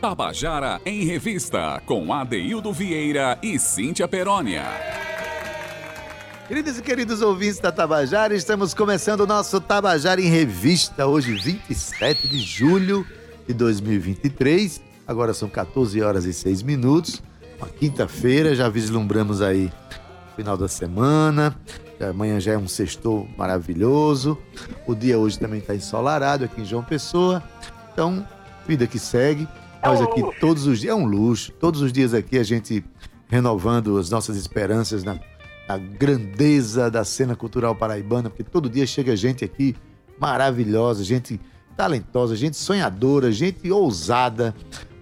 Tabajara em Revista, com Adeildo Vieira e Cíntia Perónia. Queridos e queridos ouvintes da Tabajara, estamos começando o nosso Tabajara em Revista, hoje 27 de julho de 2023. Agora são 14 horas e 6 minutos, uma quinta-feira, já vislumbramos aí o final da semana, amanhã já é um sextou maravilhoso, o dia hoje também está ensolarado aqui em João Pessoa, então, vida que segue. Nós aqui todos os dias, é um luxo, todos os dias aqui a gente renovando as nossas esperanças na a grandeza da cena cultural paraibana, porque todo dia chega gente aqui maravilhosa, gente talentosa, gente sonhadora, gente ousada.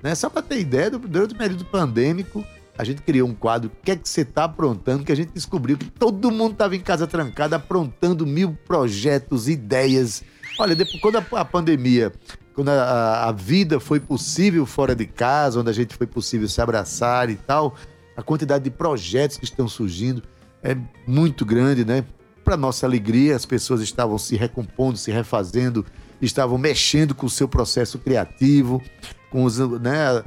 Né? Só para ter ideia, durante o período pandêmico, a gente criou um quadro, o que é que você está aprontando? Que a gente descobriu que todo mundo estava em casa trancado, aprontando mil projetos, ideias. Olha, depois, quando a pandemia, quando a, a vida foi possível fora de casa, onde a gente foi possível se abraçar e tal, a quantidade de projetos que estão surgindo é muito grande, né? Para nossa alegria, as pessoas estavam se recompondo, se refazendo, estavam mexendo com o seu processo criativo, com os, né,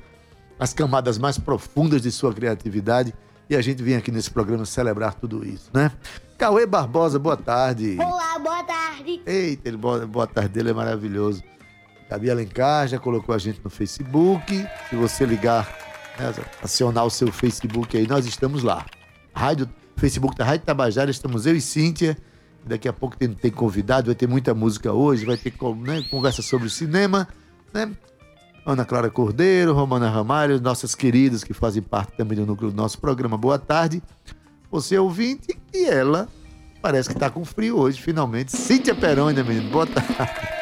as camadas mais profundas de sua criatividade. E a gente vem aqui nesse programa celebrar tudo isso, né? Cauê Barbosa, boa tarde. Olá, boa tarde. Eita, ele, boa, boa tarde dele é maravilhoso. Gabi Alencar já colocou a gente no Facebook. Se você ligar, né, acionar o seu Facebook aí, nós estamos lá. Rádio Facebook da Rádio Tabajara, estamos eu e Cíntia. Daqui a pouco tem, tem convidado, vai ter muita música hoje, vai ter né, conversa sobre o cinema, né? Ana Clara Cordeiro, Romana Ramalho, nossas queridas que fazem parte também do núcleo do nosso programa. Boa tarde. Você é ouvinte e ela parece que está com frio hoje, finalmente. Cíntia Perônia, menino. Boa tarde.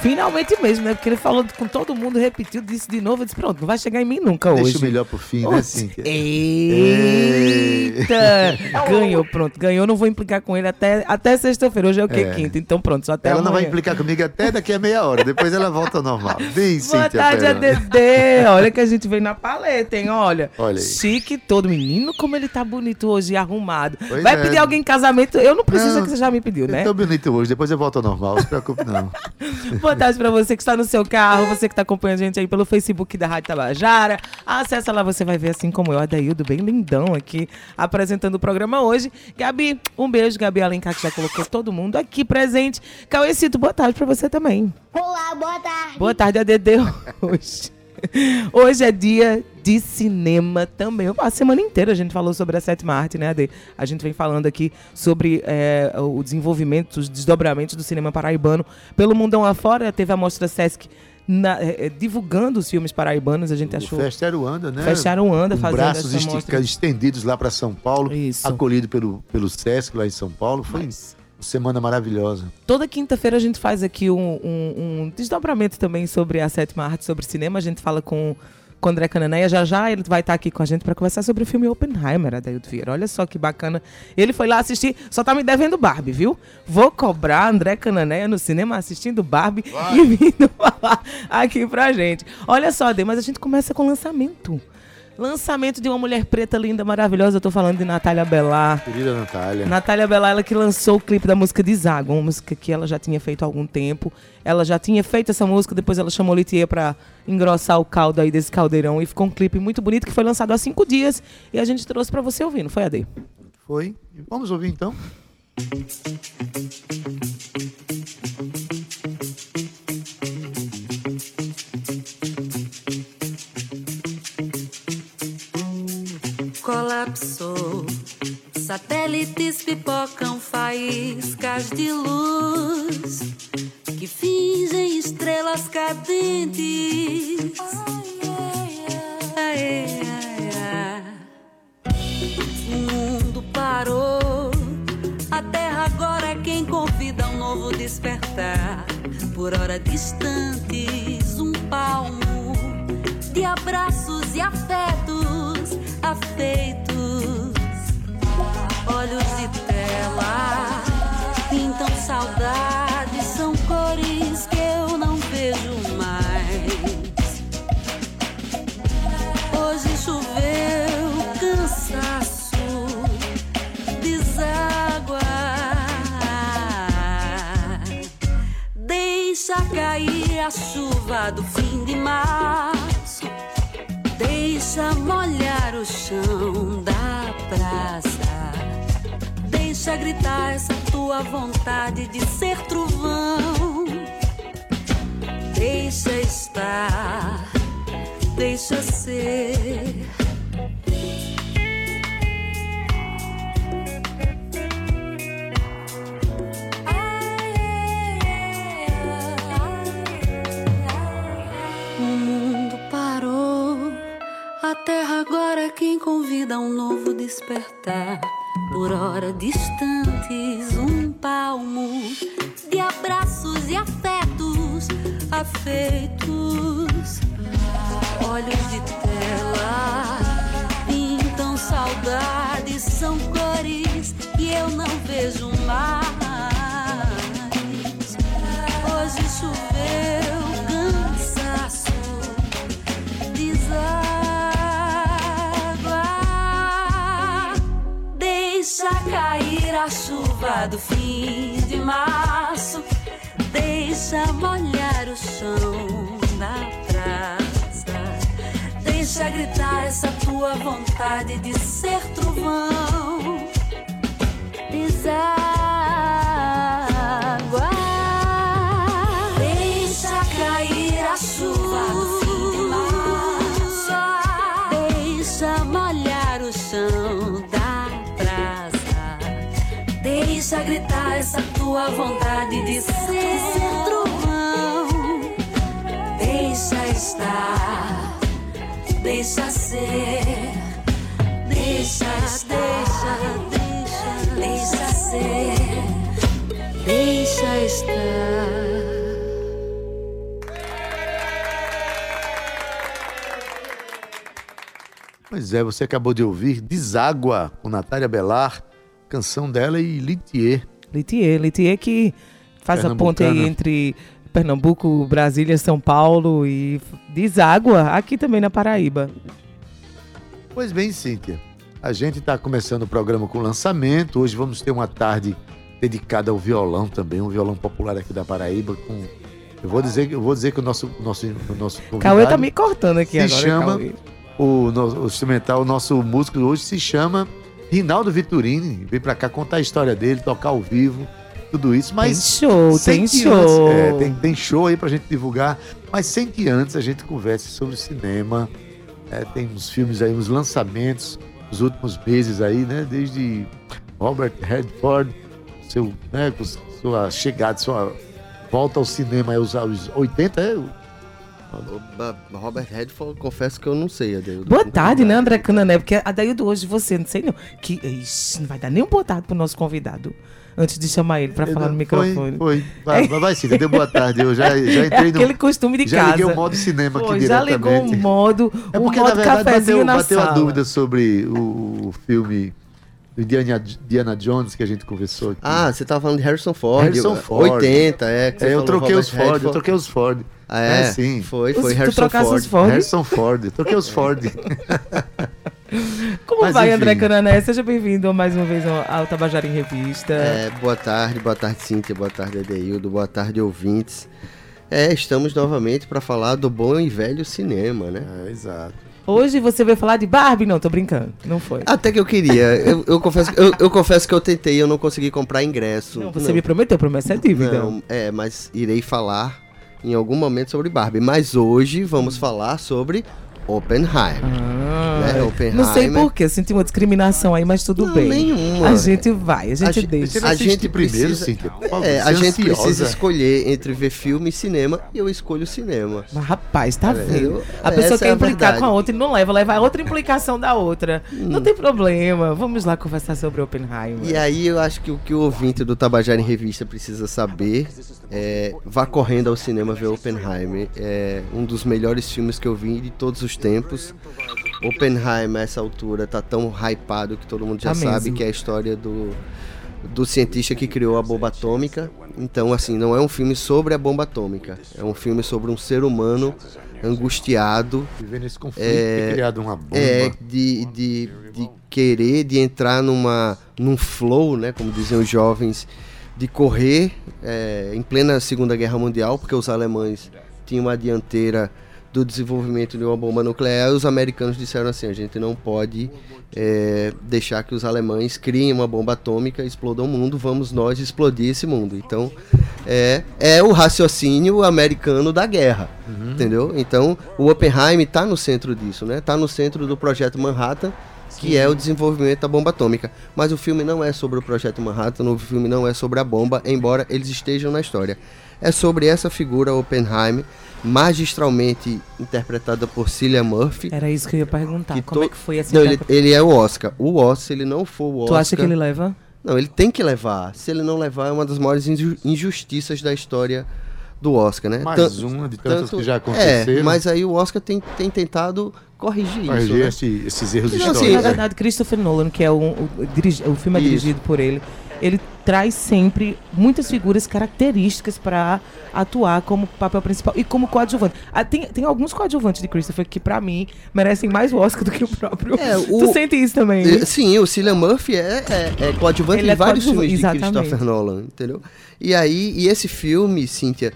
Finalmente mesmo, né? Porque ele falou com todo mundo, repetiu, disse de novo, eu disse, pronto, não vai chegar em mim nunca hoje. Deixa o melhor pro fim, né, Cíntia? Eita! ganhou, pronto, ganhou, não vou implicar com ele até, até sexta-feira, hoje é o quê? É. Quinta, então pronto, só até Ela amanhã. não vai implicar comigo até daqui a meia hora, depois ela volta ao normal. Vem, Boa Cíntia tarde, ADD! Olha que a gente veio na paleta, hein? Olha, Olha aí. chique todo. Menino, como ele tá bonito hoje e arrumado. Pois vai é. pedir alguém em casamento? Eu não preciso Não, que você já me pediu, né? Eu tô bonito hoje, depois eu volto ao normal, não se preocupe não. Boa tarde pra você que está no seu carro, você que está acompanhando a gente aí pelo Facebook da Rádio Tabajara. Acessa lá, você vai ver assim como eu, Adaildo, bem lindão aqui, apresentando o programa hoje. Gabi, um beijo, Gabi Alencar, que já colocou todo mundo aqui presente. Cauecito, boa tarde pra você também. Olá, boa tarde. Boa tarde, ADD, hoje. Hoje é dia de cinema também. A semana inteira a gente falou sobre a sétima arte, né, Ade? A gente vem falando aqui sobre é, o desenvolvimento, os desdobramentos do cinema paraibano pelo mundão afora. Teve a mostra Sesc na- é, é, divulgando os filmes paraibanos. A gente O achou. Festeiro anda, né? Fecharam anda Com fazendo braços estica- estendidos lá para São Paulo, Isso. acolhido pelo, pelo Sesc lá em São Paulo. Foi uma semana maravilhosa. Toda quinta-feira a gente faz aqui um, um- um desdobramento também sobre a sétima arte, sobre cinema. A gente fala com, com o André Cananeia. Já já ele vai estar aqui com a gente para conversar sobre o filme Oppenheimer, Adaildo Vieira. Olha só que bacana. Ele foi lá assistir, só tá me devendo Barbie, viu? Vou cobrar André Cananeia no cinema assistindo Barbie e vindo falar aqui pra gente. Olha só, Ade, mas a gente começa com lançamento. Lançamento de uma mulher preta linda, maravilhosa. Eu tô falando de Natália Bellar. Querida Natália. Natália Bellar, ela que lançou o clipe da música Deságua, uma música que ela já tinha feito há algum tempo. Ela já tinha feito essa música, depois ela chamou Litier pra engrossar o caldo aí desse caldeirão. E ficou um clipe muito bonito que foi lançado há cinco dias. E a gente trouxe pra você ouvir, não foi, Ade? Foi. Vamos ouvir então? Colapsou. Satélites pipocam faíscas de luz que fingem estrelas cadentes. Ai, ai, ai. O mundo parou. A terra agora é quem convida um novo despertar. Por hora distantes, um palmo de abraços e afetos afeitos. Olhos de tela pintam saudades, são cores que eu não vejo mais. Hoje choveu cansaço, deságua. Deixa cair a chuva do fim de março. Deixa molhar praça. Deixa gritar essa tua vontade de ser trovão. Deixa estar, deixa ser. Quem convida um novo despertar. Por hora distantes, um palmo de abraços e afetos afeitos. Olhos de tela pintam saudades, são cores que eu não vejo mais. Hoje choveu a chuva do fim de março. Deixa molhar o chão da praça. Deixa gritar essa tua vontade de ser trovão. Deságua. Deixa gritar essa tua vontade de ser trovão. Deixa estar, deixa ser. Deixa, deixa, deixa, deixa ser. Deixa estar. Pois é, você acabou de ouvir Deságua, com Natália Belar, canção dela e Litier. Litier, Litier que faz a ponte aí entre Pernambuco, Brasília, São Paulo e deságua aqui também na Paraíba. Pois bem, Cíntia, a gente está começando o programa com lançamento. Hoje vamos ter uma tarde dedicada ao violão também, um violão popular aqui da Paraíba. Com... Eu vou dizer, eu vou dizer que o nosso, nosso, o nosso Cauê tá me cortando aqui se agora. chama- Cauê. o, no- o instrumental, o nosso músico hoje se chama Rinaldo Viturini. Vem para cá contar a história dele, tocar ao vivo, tudo isso. Mas tem show, tem show. antes- é, tem, tem show aí pra gente divulgar, mas sem que antes a gente converse sobre cinema. É, tem uns filmes aí, uns lançamentos nos últimos meses aí, né? Desde Robert Redford, seu, né, sua chegada, sua volta ao cinema aos, aos 80, é? Robert Redford, confesso que eu não sei, Adeildo. Boa tarde, né, André Canané? Porque a Daildo hoje, você, não sei não, que ixi, não vai dar nem um boa tarde pro nosso convidado, antes de chamar ele pra falar no microfone. Foi, foi. Vai, vai, vai sim, deu boa tarde. Eu já, já entrei É aquele no. costume de Já casa. liguei o modo cinema aqui Pô, já ligou diretamente. o modo, É o porque, na modo verdade, cafezinho bateu, na bateu sala. a dúvida sobre o, o filme do Indiana, Indiana Jones que a gente conversou aqui. Ah, você tava falando de Harrison Ford. Harrison Ford. 80, é. que você É, eu troquei Robert os Ford, eu Redford. troquei os Ford. Ah, é? É, sim. Foi, Os- foi tu Harrison trocasse Ford. os Ford? Harrison Ford, eu troquei os Ford. Como Mas, vai, enfim. André Canané? Seja bem-vindo mais uma vez ao, ao Tabajara em Revista. É, boa tarde, boa tarde, Cíntia, boa tarde, Adeildo, boa tarde, ouvintes. É, estamos novamente para falar do bom e velho cinema, né? É, exato. Hoje você veio falar de Barbie? Não, tô brincando. Não foi. Até que eu queria. Eu, eu confesso, eu, eu confesso que eu tentei, eu não consegui comprar ingresso. Não, você me prometeu, promessa é dívida. Não, é, mas irei falar em algum momento sobre Barbie. Mas hoje vamos falar sobre Oppenheimer. Ah, né? não Oppenheimer. sei porquê, eu senti uma discriminação aí, mas tudo Não, bem. nenhuma. A gente vai, a gente A deixa. A gente primeiro, precisa- É, a você gente ansiosa. precisa escolher entre ver filme e cinema e eu escolho cinema. Mas, rapaz, tá vendo? A essa pessoa quer é a implicar verdade. com a outra e não leva, leva a outra implicação da outra. Não tem problema. Vamos lá conversar sobre Oppenheimer. E aí eu acho que o que o ouvinte do Tabajara em Revista precisa saber é vá correndo ao cinema ver Oppenheimer. É um dos melhores filmes que eu vi de todos os tempos. Oppenheimer, a essa altura, tá tão hypado que todo mundo já Tá sabe mesmo. que é a história do, do cientista que criou a bomba atômica. Então, assim, não é um filme sobre a bomba atômica. É um filme sobre um ser humano angustiado Vivendo esse conflito, É, ter criado uma bomba. é, de, de, de querer, de entrar numa, num flow, né, como diziam os jovens, de correr é, em plena Segunda Guerra Mundial, porque os alemães tinham uma dianteira do desenvolvimento de uma bomba nuclear, os americanos disseram assim: a gente não pode é, deixar que os alemães criem uma bomba atômica e explodam o mundo, vamos nós explodir esse mundo. Então, é, é o raciocínio americano da guerra, entendeu? Então, o Oppenheim está no centro disso, né? Está no centro do projeto Manhattan, que é o desenvolvimento da bomba atômica. Mas o filme não é sobre o projeto Manhattan, o filme não é sobre a bomba, embora eles estejam na história. É sobre essa figura Oppenheim, magistralmente interpretada por Cillian Murphy. Era isso que eu ia perguntar. que Como to- é que foi essa Não, ele, interpretação? ele é o Oscar. O Oscar, se ele não for o Oscar. Tu acha que ele leva? Não, ele tem que levar. Se ele não levar, é uma das maiores inju- injustiças da história do Oscar, né? Mais uma de tantas tanto- que já aconteceram. É, mas aí o Oscar tem, tem tentado corrigir isso, Corrigir né? esse- esses erros Não, históricos. assim, Na é. verdade, Christopher Nolan, que é o, o, dirigi- o filme é Isso. dirigido por ele, ele traz sempre muitas figuras características para atuar como papel principal e como coadjuvante. Ah, tem, tem alguns coadjuvantes de Christopher que, pra mim, merecem mais o Oscar do que o próprio. É, o- Tu sente isso também? Eh, Sim, o Cillian Murphy é, é, é coadjuvante Ele em é vários coadjuvante, filmes de exatamente. Christopher Nolan, entendeu? E aí, e esse filme, Cíntia,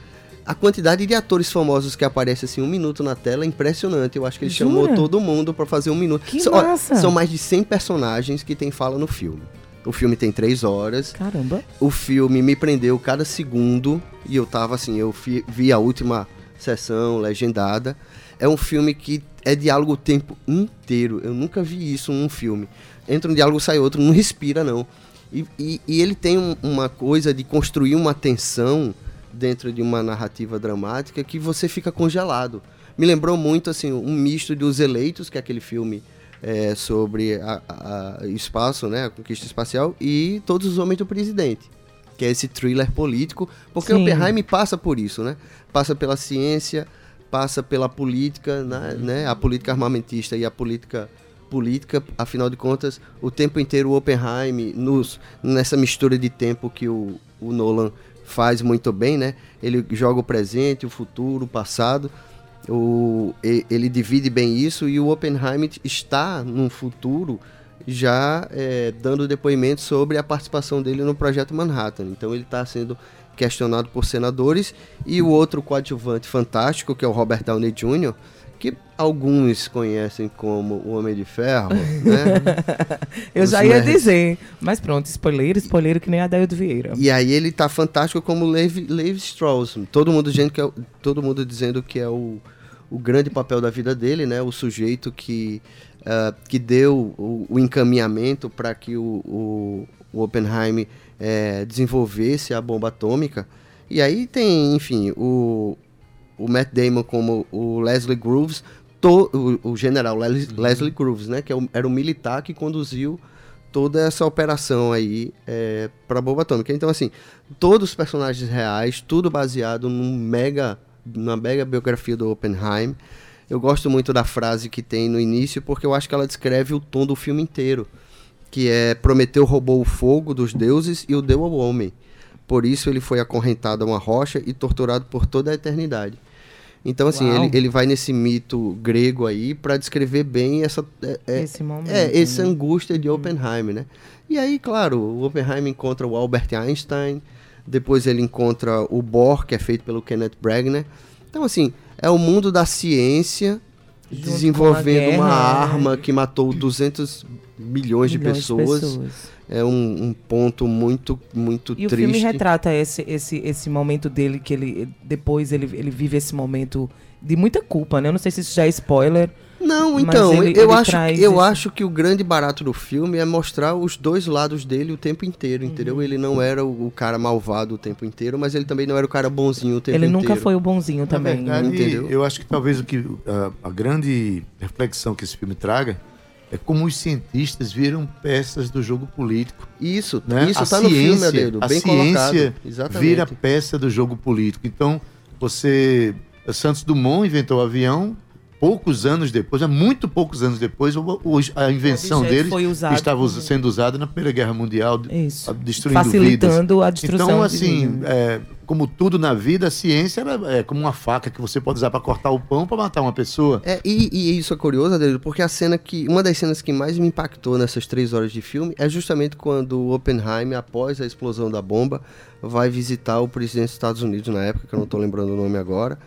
a quantidade de atores famosos que aparece assim um minuto na tela é impressionante. Eu acho que ele Jura? chamou todo mundo pra fazer um minuto. Que são, ó, massa! são mais de 100 personagens que tem fala no filme. O filme tem três horas. Caramba. O filme me prendeu cada segundo e eu tava assim, eu fi- vi a última sessão legendada. É um filme que é diálogo o tempo inteiro. Eu nunca vi isso num filme. Entra um diálogo, sai outro, não respira não. E, e- e ele tem um- uma coisa de construir uma tensão dentro de uma narrativa dramática que você fica congelado. Me lembrou muito assim um misto de Os Eleitos, que é aquele filme é, sobre a, a- espaço, né, a conquista espacial, e Todos os Homens do Presidente, que é esse thriller político, porque Sim. Oppenheim passa por isso, né? Passa pela ciência, passa pela política, né, né, a política armamentista e a política política, afinal de contas, o tempo inteiro o Oppenheim, nos, nessa mistura de tempo que o, o Nolan faz muito bem, né? Ele joga o presente, o futuro, o passado, o, ele divide bem isso e o Oppenheim está num futuro já é, dando depoimento sobre a participação dele no projeto Manhattan. Então ele está sendo questionado por senadores e o outro coadjuvante fantástico que é o Robert Downey Jr. que alguns conhecem como o Homem de Ferro, né? Eu Os já ia nerds. dizer. Mas pronto, spoiler, spoiler que nem a Daildo Vieira. E aí ele tá fantástico como Levi, Levi Strauss. Todo mundo dizendo que é, o- todo mundo dizendo que é o, o grande papel da vida dele, né? O sujeito que ah, que deu o, o encaminhamento para que o, o, o Oppenheim eh, desenvolvesse a bomba atômica. E aí tem, enfim, o, o Matt Damon como o Leslie Groves, to- o, o general Les- Leslie Groves, né? Que é o- era o militar que conduziu toda essa operação aí é, para a bomba atômica. Então, assim, todos os personagens reais, tudo baseado num mega, na mega biografia do Oppenheim. Eu gosto muito da frase que tem no início, porque eu acho que ela descreve o tom do filme inteiro. Que é Prometeu roubou o fogo dos deuses e o deu ao homem. Por isso ele foi acorrentado a uma rocha e torturado por toda a eternidade. Então, assim, Uau. ele, ele vai nesse mito grego aí para descrever bem essa, é, é, Esse momento. é, essa né? angústia de Oppenheim, né? E aí, claro, o Oppenheim encontra o Albert Einstein, depois ele encontra o Bohr, que é feito pelo Kenneth Branagh. Então, assim, é o mundo da ciência Junto desenvolvendo com a uma guerra, arma que matou 200 milhões, de Milhões pessoas. É um, um ponto muito, muito E o triste. filme retrata esse, esse, esse momento dele, que ele depois ele, ele vive esse momento de muita culpa, né? Eu não sei se isso já é spoiler. Não, então, ele- eu, ele acho, eu isso. acho que o grande barato do filme é mostrar os dois lados dele o tempo inteiro, Uhum. entendeu? Ele não era o, o cara malvado o tempo inteiro, mas ele também não era o cara bonzinho o tempo ele inteiro. nunca foi o bonzinho também. né? verdade, entendeu? eu acho que talvez o que a, a grande reflexão que esse filme traga é como os cientistas viram peças do jogo político. Isso, Né? isso a tá no filme, ciência, Adedo, a bem ciência. Exatamente. vira peça do jogo político. Então, você. Santos Dumont inventou o avião. Poucos anos depois, é muito poucos anos depois, a invenção objeto dele foi usado estava sendo usada na Primeira Guerra Mundial, Isso. destruindo vidas. Facilitando a destruição. Então, assim, vidas. é, como tudo na vida, a ciência ela é como uma faca que você pode usar para cortar o pão para matar uma pessoa. É, e, e isso é curioso, Adelio, porque a cena que. Uma das cenas que mais me impactou nessas três horas de filme é justamente quando o Oppenheim, após a explosão da bomba, vai visitar o presidente dos Estados Unidos na época, que eu não tô lembrando o nome agora.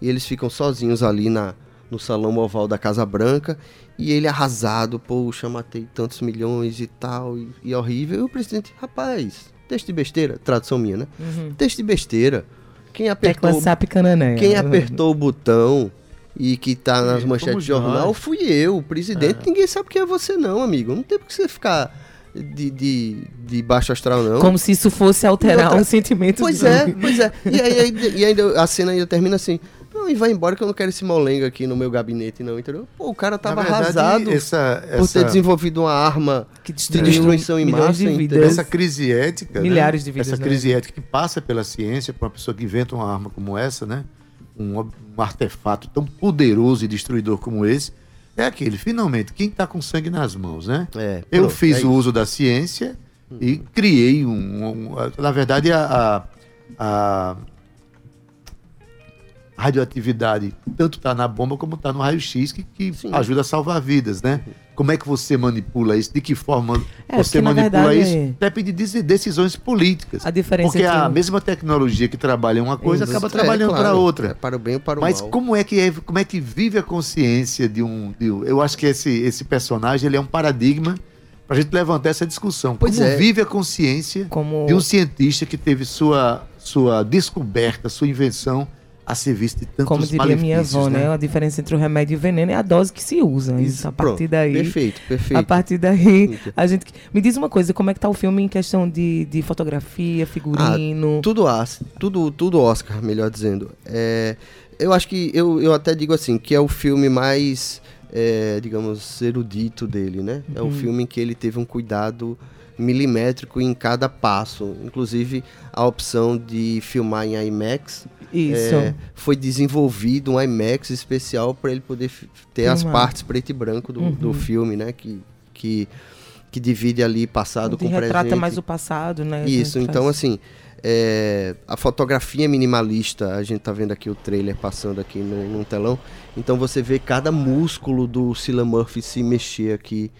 e eles ficam sozinhos ali na, no salão oval da Casa Branca e ele arrasado, poxa, matei tantos milhões e tal, e, e horrível. E o presidente, rapaz, texto de besteira, tradução minha, né? Texto de besteira. Quem apertou, Tecla SAP Canané. quem apertou o botão e que tá nas Sim, manchetes de jornal nós. fui eu, o presidente. Ninguém sabe quem é você, não, amigo. Não tem por que você ficar de, de, de baixo astral, não. Como se isso fosse alterar outra- um sentimento Pois de- é, pois é. E, aí, aí- e ainda a cena ainda termina assim. Não, e vai embora que eu não quero esse molenga aqui no meu gabinete, não, entendeu? Pô, o cara tava verdade, arrasado essa, por ter essa, desenvolvido uma arma que de destruiu destruição em massa. de entendeu? vidas. essa crise ética. né? Milhares de vidas, Essa né? crise ética que passa pela ciência, para uma pessoa que inventa uma arma como essa, né? Um, um artefato tão poderoso e destruidor como esse, é aquele, finalmente, quem está com sangue nas mãos, né? É, Eu pronto, fiz é o isso. uso da ciência e criei um. um- a- na verdade, a, a- a radioatividade tanto está na bomba como está no raio-x, que, que ajuda a salvar vidas, né? Como é que você manipula isso? De que forma É, você porque, manipula verdade, isso? é- Depende de decisões políticas. A diferença Porque entre a o- mesma tecnologia que trabalha uma coisa acaba É, trabalhando claro, para é outra. para o bem ou para o Mas mal. como é que é, como é que vive a consciência de um, de um- eu acho que esse esse personagem ele é um paradigma para a gente levantar essa discussão. Pois como é. vive a consciência Como- de um cientista que teve sua sua descoberta, sua invenção a serviço de tantos Como diria minha avó, né? A diferença entre o remédio e o veneno é a dose que se usa. Isso, a partir daí. Perfeito, perfeito. A partir daí, a gente. Me diz uma coisa, como é que tá o filme em questão de, de fotografia, figurino? Tudo, as- tudo, tudo Oscar, melhor dizendo. É, eu acho que eu, eu até digo assim, que é o filme mais, é, digamos, erudito dele, né? É o Uhum. filme em que ele teve um cuidado milimétrico em cada passo. Inclusive a opção de filmar em IMAX. Isso. é, foi desenvolvido um IMAX especial para ele poder ter as partes preto e branco do, do Uhum. filme, né? Que, que, que divide ali passado Onde com retrata presente. mais o passado, né? Isso, Traz- então assim, é, a fotografia minimalista, a gente tá vendo aqui o trailer passando aqui no, num telão, então você vê cada músculo do Cillian Murphy se mexer aqui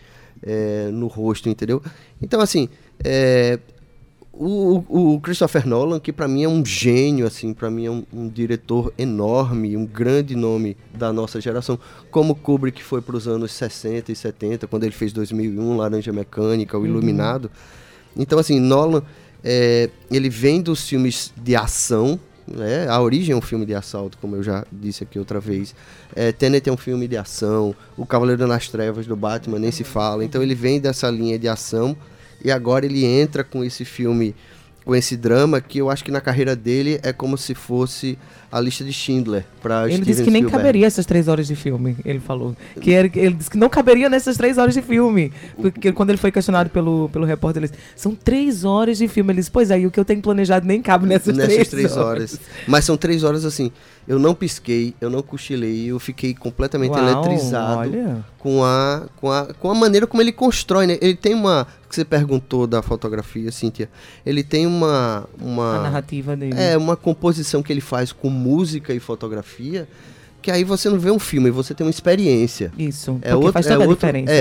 é, no rosto, entendeu? Então assim, é, o, o- o Christopher Nolan, que pra mim é um gênio, assim, para mim é um, um diretor enorme, um grande nome da nossa geração, como Kubrick foi para os anos 60 e 70, quando ele fez 2001, Laranja Mecânica, O Iluminado. Então, assim, Nolan, é, ele vem dos filmes de ação, né? A Origem é um filme de assalto, como eu já disse aqui outra vez. É, Tenet é um filme de ação. O Cavaleiro nas Trevas do Batman nem se fala. Então ele vem dessa linha de ação e agora ele entra com esse filme, com esse drama que eu acho que na carreira dele é como se fosse a lista de Schindler para Ele disse que nem caberia essas três horas de filme, ele falou. Que era, ele disse que não caberia nessas três horas de filme. Porque quando ele foi questionado pelo, pelo repórter, ele disse, são três horas de filme. Ele disse, pois é, e o que eu tenho planejado nem cabe nessas, nessas três, três horas. Mas são três horas assim. Eu não pisquei, eu não cochilei, eu fiquei completamente Uau, eletrizado olha. com a, com, a, com a maneira como ele constrói, né? Ele tem uma. que você perguntou da fotografia, Cíntia. Ele tem uma. A uma narrativa dele. é, uma composição que ele faz com música e fotografia. Que aí você não vê um filme, você tem uma experiência. Isso, É outra, faz é toda a outra- diferença.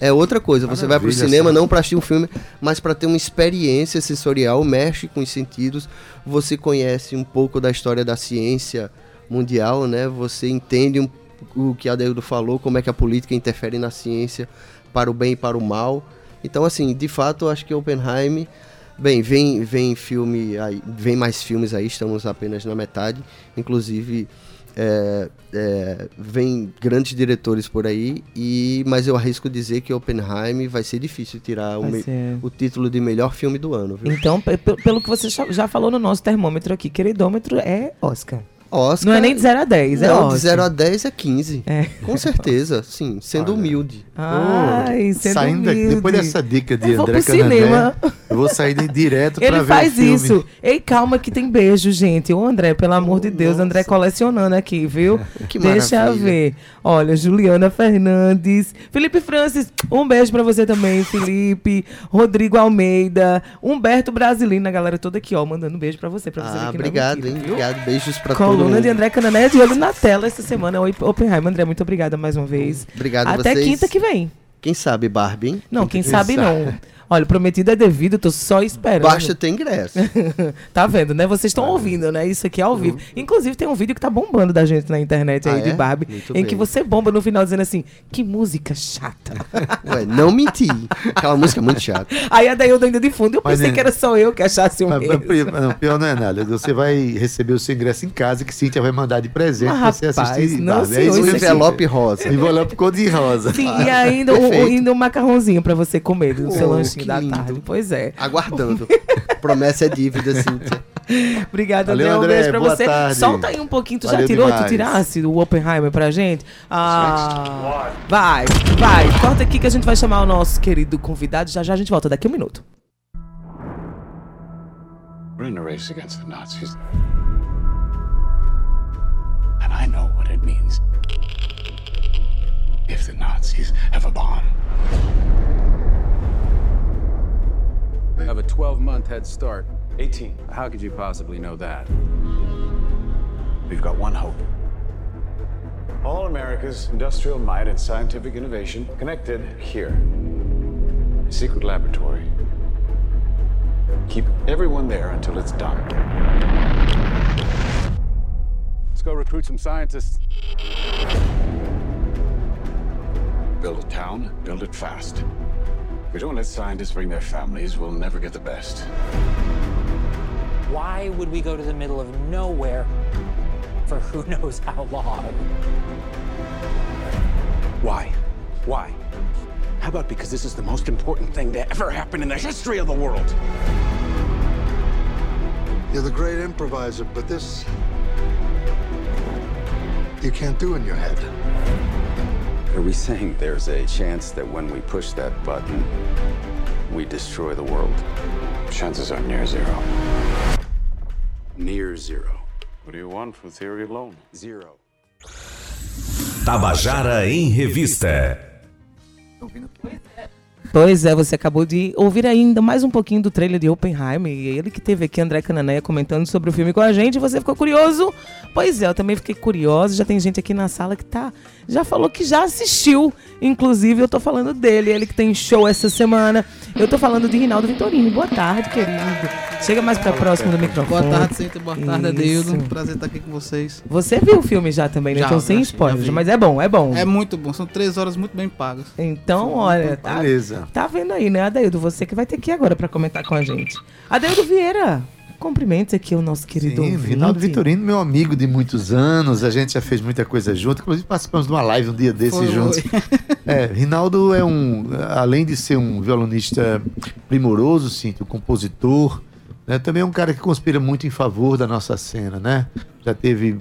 É, é outra coisa. Você vai pro Maravilha, cinema Sérgio. não para assistir um filme, mas para ter uma experiência sensorial, mexe com os sentidos. Você conhece um pouco da história da ciência mundial, né? Você entende um- o que a Deildo falou, como é que a política interfere na ciência para o bem e para o mal. Então, assim, de fato, eu acho que Oppenheim Bem, vem, vem filme aí, vem mais filmes aí, estamos apenas na metade. Inclusive, é, é, vem grandes diretores por aí, e, mas eu arrisco dizer que Oppenheim vai ser difícil tirar o, me- o título de melhor filme do ano, viu? Então, pe- pe- pelo que você já- já falou no nosso termômetro aqui, queridômetro é Oscar. Oscar, Não é nem de 0 a 10, é Não, Oscar. de 0 a 10 é 15. É. Com certeza, sim, sendo Olha. humilde. Ai, sendo Saindo humilde. depois dessa dica de Eu vou André cinema. Canané, eu vou sair de- direto pra Ele ver faz o filme. isso. Ei, calma que tem beijo, gente. Ô, André, pelo amor de Deus, André colecionando aqui, viu? Que Deixa eu maravilha. ver. Olha, Juliana Fernandes. Felipe Francis, um beijo pra você também, Felipe. Rodrigo Almeida. Humberto Brasilino, a galera toda aqui, ó, mandando um beijo pra você. Pra você Ah, obrigado, hein? Obrigado, beijos pra todo Coluna de André Canané de olho na tela essa semana. Oi, Oppenheimer. André, muito obrigada mais uma vez. Obrigado Até vocês. quinta que vem. Quem sabe Barbie, hein? Não, quem Quem sabe sabe. não. Olha, prometido é devido, tô só esperando. Basta ter ingresso. tá vendo, né? Vocês estão tá ouvindo, né? Isso aqui é ao vivo. Uhum. Inclusive, tem um vídeo que tá bombando da gente na internet aí ah, de é? Barbie, em bem. que você bomba no final dizendo assim: que música chata. Ué, não menti. Aquela música é muito chata. Aí a Daildo ainda de fundo, eu pensei é. que era só eu que achasse um mas, não, Pior não é nada. Você vai receber o seu ingresso em casa que Cíntia vai mandar de presente ah, pra você assistir. Não, Barbie. É isso envelope rosa. Envelope cor de rosa. Sim, e ainda, o, ainda um macarrãozinho pra você comer no seu lanche. 5 da tarde. Pois é. Aguardando. Promessa é dívida, Cíntia. Obrigada, Valeu, André. Um beijo pra você. Tarde. Solta aí um pouquinho. Tu Valeu já tirou? Demais. Tu tirasse o Oppenheimer pra gente? Ah, vai, vai. Corta aqui que a gente vai chamar o nosso querido convidado. Já já a gente volta daqui a um minuto. We're in a race against the Nazis. And I know what it means. If the Nazis have a bomb. We have a 12 month head start. 18. How could you possibly know that? We've got one hope. All America's industrial might and scientific innovation connected here. A secret laboratory. Keep everyone there until it's done. Let's go recruit some scientists. Build a town, build it fast. If we don't let scientists bring their families, we'll never get the best. Why would we go to the middle of nowhere for who knows how long? Why? Why? How about because this is the most important thing to ever happen in the history of the world? You're the great improviser, but this. You can't do in your head. Are we saying there's a chance that when we push that button, we destroy the world? Chances are near zero. Near zero. What do you want from theory alone? Zero. Tabajara em Revista. Pois é, você acabou de ouvir ainda mais um pouquinho do trailer de Oppenheimer. E ele que teve aqui, André Cananeia, comentando sobre o filme com a gente. e Você ficou curioso? Pois é, eu também fiquei curiosa. Já tem gente aqui na sala que tá. Já falou que já assistiu. Inclusive, eu tô falando dele. Ele que tem show essa semana. Eu tô falando de Rinaldo Vitorino. Boa tarde, querido. Chega mais pra próximo do microfone. Boa tarde, Cíntia. Boa tarde, Adeildo. Isso. Prazer estar aqui com vocês. Você viu o filme já também, né? Já, então, sem spoilers. Mas é bom, é bom. É muito bom, são três horas muito bem pagas. Então, olha, tá, Beleza. tá vendo aí, né, Adeildo? Você que vai ter que ir agora pra comentar com a gente. Adeildo Vieira, cumprimentos aqui o nosso querido Sim. Rinaldo Vitorino, meu amigo de muitos anos, a gente já fez muita coisa junto, inclusive participamos de uma live um dia desses Foi, juntos. É, Rinaldo é um, além de ser um violonista primoroso, sim, um compositor, né, também é um cara que conspira muito em favor da nossa cena, né? Já teve,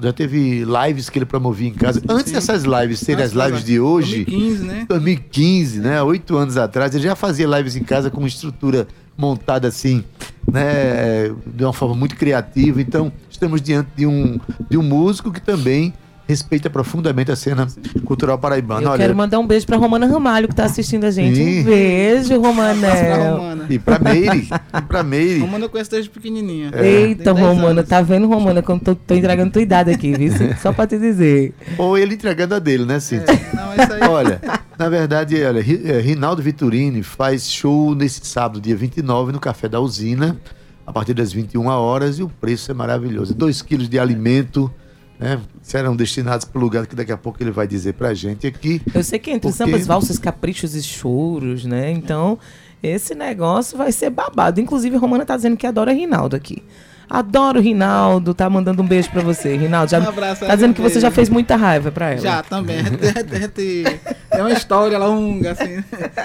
já teve lives que ele promovia em casa. Antes dessas lives serem as lives de hoje, 2015, né? 2015, né? Oito anos atrás, ele já fazia lives em casa com uma estrutura montada assim, né? De uma forma muito criativa. Então, estamos diante de um, de um músico que também respeita profundamente a cena cultural paraibana. Eu Olha, quero mandar um beijo pra Romana Ramalho, que tá assistindo a gente. Sim. Um beijo, Romanel. Romana. e pra Meire, e pra Meire. Romana eu conheço desde pequenininha. Eita, Tem dez Romana, anos. tá vendo, Romana, eu tô, tô entregando tua idade aqui, viu? Só pra te dizer. Ou ele entregando a dele, né, Cíntia? É, não, é isso aí. Olha, na verdade, olha, eh, Rinaldo Vitorini faz show nesse sábado, dia 29, no Café da Usina, a partir das 21 horas, e o preço é maravilhoso. 2 quilos de alimento, né? Serão destinados para o lugar que daqui a pouco ele vai dizer pra gente aqui. Eu sei que entre Porque- sambas, valsas, caprichos e choros, né? Então, esse negócio vai ser babado. Inclusive, a Romana tá dizendo que adora Rinaldo aqui. Adoro o Rinaldo, tá mandando um beijo pra você. Rinaldo, já, Um abraço, tá dizendo que você já fez muita raiva pra ela. Já, também. É uma história longa, assim.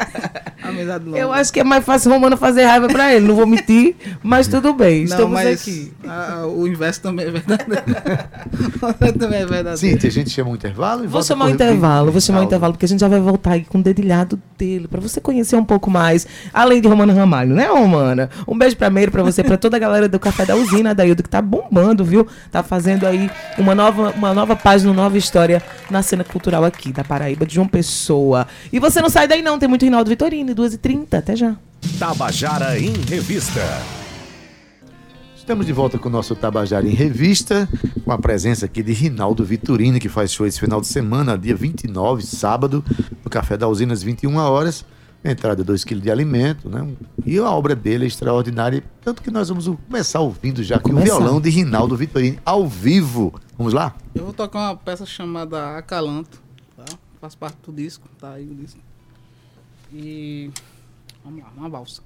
Amizade longa. Eu acho que é mais fácil Romana fazer raiva pra ele, não vou mentir, mas tudo bem, Não, estamos mas aqui. a- o inverso também é verdadeiro. também é verdadeiro. Cíntia, a gente chama um intervalo e Vou chamar o intervalo, vou chamar o intervalo, porque a gente já vai voltar aí com o dedilhado dele, pra você conhecer um pouco mais, além de Romana Ramalho, né, Romana? Um beijo pra Meire, pra você, pra toda a galera do Café da Usina, Daildo, que tá bombando, viu? Tá fazendo aí uma nova, uma nova página, uma nova história na cena cultural aqui, da Paraíba, de João Pessoa. E você não sai daí não, tem muito Rinaldo Vitorino, 2h30, até já. Tabajara em Revista. Estamos de volta com o nosso Tabajara em Revista, com a presença aqui de Rinaldo Vitorino, que faz show esse final de semana, dia 29, sábado, no Café da Usina, às 21 horas. Entrada 2 kg de alimento, né? E a obra dele é extraordinária, tanto que nós vamos começar ouvindo já aqui o violão de Rinaldo Vitorini ao vivo. Vamos lá? Eu vou tocar uma peça chamada Acalanto, tá? Faz parte do disco, tá aí o disco. E vamos lá, uma valsa.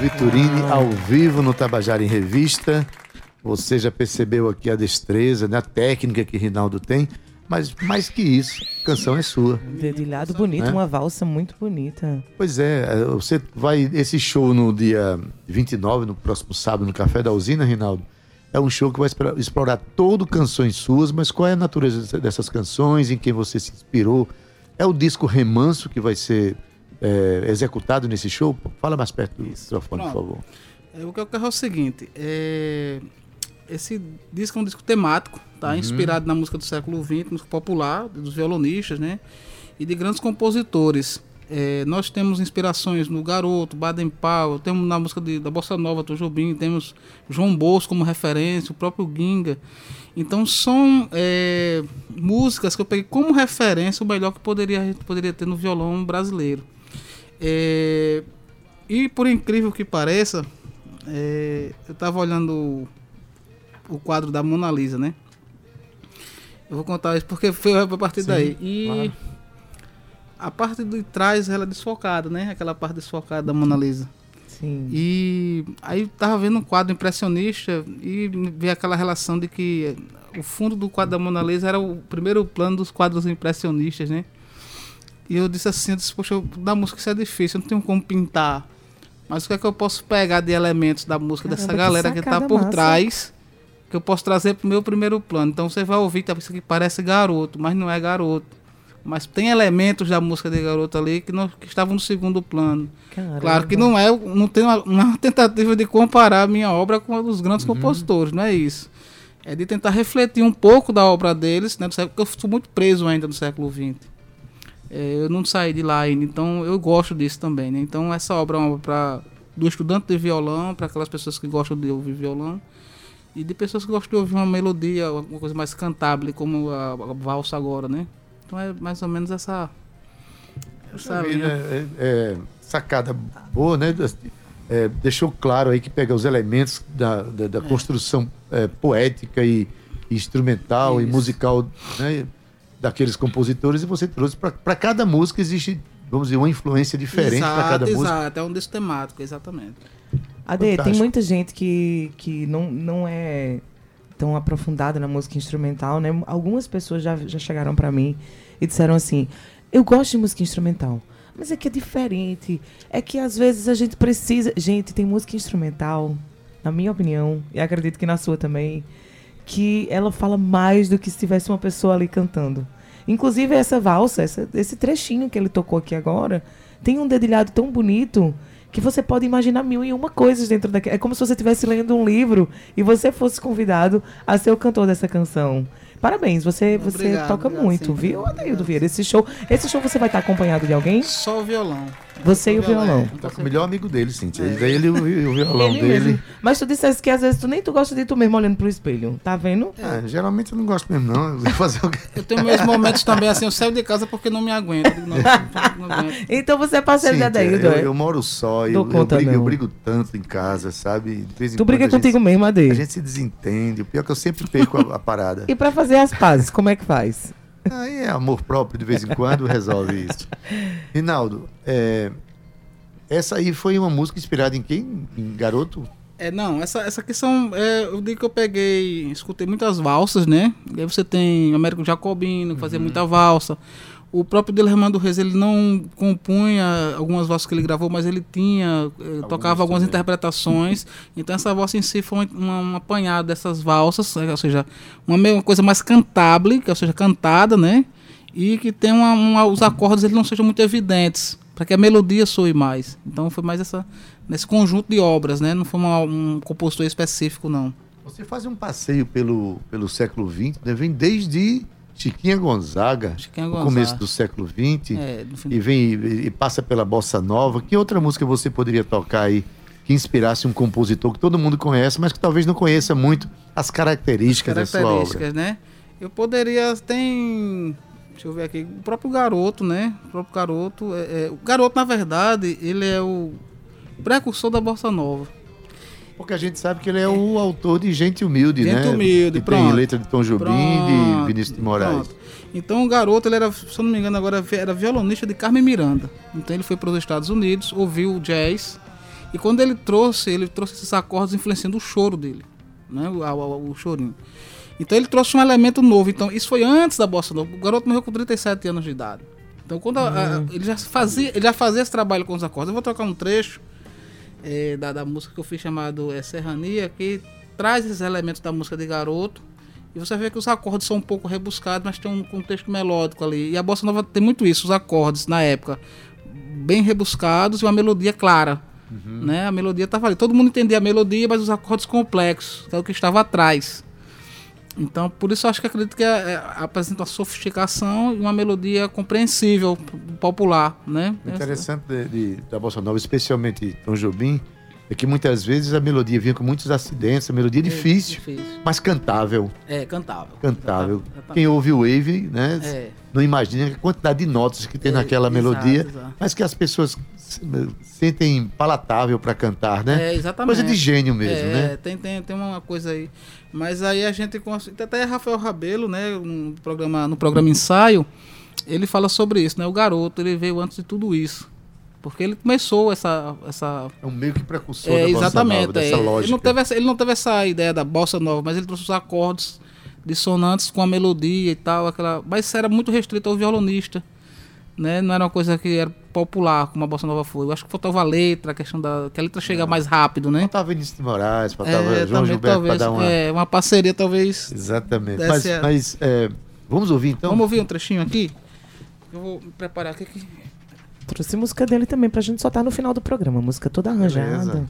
Vitorini ao vivo no Tabajara em Revista. Você já percebeu aqui a destreza, né, a técnica que Rinaldo tem, mas mais que isso, a canção é sua. Dedilhado bonito, Né? uma valsa muito bonita. Pois é, você vai. Esse show no dia 29, no próximo sábado, no Café da Usina, Rinaldo, é um show que vai explorar- explorar todo canções suas, mas qual é a natureza dessas canções, em quem você se inspirou? É o disco Remanso que vai ser é, executado nesse show? Fala mais perto do microfone, por favor. É, o que eu quero é o seguinte, é, esse disco é um disco temático, tá? Uhum. Inspirado na música do século XX, música popular, dos violonistas, né? E de grandes compositores. É, nós temos inspirações no Garoto, Baden Powell, temos na música de- da Bossa Nova, Tom Jobim, temos João Bosco como referência, o próprio Ginga. Então são é, músicas que eu peguei como referência o melhor que poderia, a gente poderia ter no violão brasileiro. É, e por incrível que pareça, é, eu estava olhando o, o quadro da Mona Lisa, né? Eu vou contar isso porque foi a partir Sim, daí. E claro. a parte de trás ela é desfocada, né? Aquela parte desfocada da Mona Lisa. Sim. E aí tava vendo um quadro impressionista e vi aquela relação de que o fundo do quadro da Mona Lisa era o primeiro plano dos quadros impressionistas, né? E eu disse assim, eu disse, poxa, da música isso é difícil, eu não tenho como pintar. Mas o que é que eu posso pegar de elementos da música dessa Caramba, que galera que, tá sacada por massa. trás, que eu posso trazer pro meu primeiro plano. Então você vai ouvir, tá, aqui parece garoto, mas não é garoto. Mas tem elementos da música de garoto ali que, não, que estavam no segundo plano. Caramba. Claro que não é, não tem uma, uma tentativa de comparar a minha obra com a dos grandes compositores, não é isso. É de tentar refletir um pouco da obra deles, né, século, porque eu estou muito preso ainda no século XX. É, eu não saí de lá ainda, então eu gosto disso também. Né? Então essa obra é uma obra pra, do estudante de violão, para aquelas pessoas que gostam de ouvir violão, e de pessoas que gostam de ouvir uma melodia, uma coisa mais cantável, como a, a valsa agora, né? Então é mais ou menos essa. essa linha. né, é- é sacada boa, né? É, deixou claro aí que pega os elementos da, da, da construção é, poética e, e instrumental e Isso. musical né, daqueles compositores e você trouxe para cada música existe, vamos dizer, uma influência diferente para cada exato, música. Exato, é um disco temático, exatamente. Ade, tem muita gente que, que não, não é tão aprofundada na música instrumental, né? Algumas pessoas já, já chegaram pra mim e disseram assim: Eu gosto de música instrumental, mas é que é diferente. É que às vezes a gente precisa. Gente, tem música instrumental, na minha opinião, e acredito que na sua também, que ela fala mais do que se tivesse uma pessoa ali cantando. Inclusive, essa valsa, essa- esse trechinho que ele tocou aqui agora, tem um dedilhado tão bonito que você pode imaginar mil e uma coisas dentro daquele. É como se você estivesse lendo um livro e você fosse convidado a ser o cantor dessa canção. Parabéns, você, você Obrigado, toca obrigado, muito, sim. viu, Adaildo Vieira? Esse show, esse show você vai estar acompanhado de alguém? Só o violão. Você e o violão. Tá com o melhor amigo dele, Cintia. Ele, ele e o, violão Ele dele. mesmo. Mas tu disseste que às vezes tu nem tu gosta de tu mesmo olhando pro espelho. Tá vendo? Ah, geralmente eu não gosto mesmo, não. Eu vou fazer o quê? Eu tenho meus momentos também, assim, eu saio de casa porque não me aguento. Digo, Não, não aguento. Então você é parceiro de Cíntia, Adaildo, eu, é? eu moro só, eu, eu, conta, brigo, eu não. brigo tanto em casa, sabe? Tu briga a gente- contigo mesmo, Ade? A gente se desentende. O pior é que eu sempre perco a, a parada. E pra fazer as pazes, como é que faz? Aí é amor próprio, de vez em quando resolve isso. Rinaldo, é, essa aí foi uma música inspirada em quem? Em garoto? É, não, essa, essa questão, é, eu digo que eu peguei, escutei muitas valsas, né? E aí você tem Américo Jacobino, que fazia muita valsa. O próprio Delermando Reis, ele não compunha algumas valsas que ele gravou, mas ele tinha, eh, tocava algumas interpretações. Então essa valsa em si foi uma, uma apanhada dessas valsas, né? ou seja, uma, uma coisa mais cantável, que, ou seja, cantada, né? E que tem uma, uma- os acordes eles não sejam muito evidentes, para que a melodia soe mais. Então foi mais essa nesse conjunto de obras, né? Não foi uma- um compositor específico, não. Você faz um passeio pelo, pelo século XX, né? vem desde Chiquinha Gonzaga, Chiquinha no Gonzaga. começo do século XX, É, no e vem e, e passa pela Bossa Nova. Que outra música você poderia tocar aí que inspirasse um compositor que todo mundo conhece, mas que talvez não conheça muito as características, da sua obra? características, né? Eu poderia. Tem. Deixa eu ver aqui. O próprio garoto, né? O próprio garoto. É, é- o garoto, na verdade, ele é o precursor da Bossa Nova. Porque a gente sabe que ele é o autor de Gente Humilde, Gente né? Humilde, que pronto. tem letra de Tom Jobim Pronto, de Vinícius de Moraes. pronto. Então o garoto, ele era, se eu não me engano, agora era violonista de Carmen Miranda. Então ele foi para os Estados Unidos, ouviu o jazz. E quando ele trouxe, ele trouxe esses acordes influenciando o choro dele, né? O, o- o chorinho. Então ele trouxe um elemento novo. Então isso foi antes da bossa nova. O garoto morreu com 37 anos de idade. Então quando a- a- ele já fazia, ele já fazia esse trabalho com os acordes. Eu vou tocar um trecho eh, da, da música que eu fiz chamado é, Serrania, que traz esses elementos da música de garoto. E você vê que os acordes são um pouco rebuscados, mas tem um contexto melódico ali. E a bossa nova tem muito isso, os acordes na época bem rebuscados e uma melodia clara. Né? A melodia estava ali. Todo mundo entendia a melodia, mas os acordes complexos, que é o que estava atrás. Então, por isso eu acho que acredito que é, é, apresenta uma sofisticação e uma melodia compreensível, popular, né? O interessante de, de- da Bossa Nova, especialmente Tom Jobim, é que muitas vezes a melodia vinha com muitos acidentes, a melodia é difícil, difícil. mas cantável. É, cantável. Cantável. Exatamente. Quem ouve o Wave, né, É. não imagina a quantidade de notas que tem naquela exato, melodia, exato. mas que as pessoas se- sentem palatável para cantar, né? É, exatamente. Coisa de gênio mesmo, É, né? Tem, tem, tem uma coisa aí. Mas aí a gente. Até Rafael Rabelo, né? No programa, no programa Ensaio, ele fala sobre isso, né? O garoto, ele veio antes de tudo isso. Porque ele começou essa. essa É um meio que precursor é, da Bossa exatamente. Nova, dessa é. lógica. Ele, não teve essa, ele não teve essa ideia da bossa nova, mas ele trouxe os acordes dissonantes com a melodia e tal. Aquela, mas isso era muito restrito ao violonista. Né? Não era uma coisa que era popular, como a bossa nova foi. Eu acho que faltava a letra, a questão da. que a letra chega mais rápido, né? Faltava Vinícius de Moraes, faltava É, João também, Gilberto para talvez, dar uma... é, uma parceria, talvez. Exatamente. Mas, a- mas, é, vamos ouvir então? Vamos ouvir um trechinho aqui? Eu vou me preparar aqui. Trouxe música dele também pra gente soltar no final do programa. Música toda arranjada. Beleza.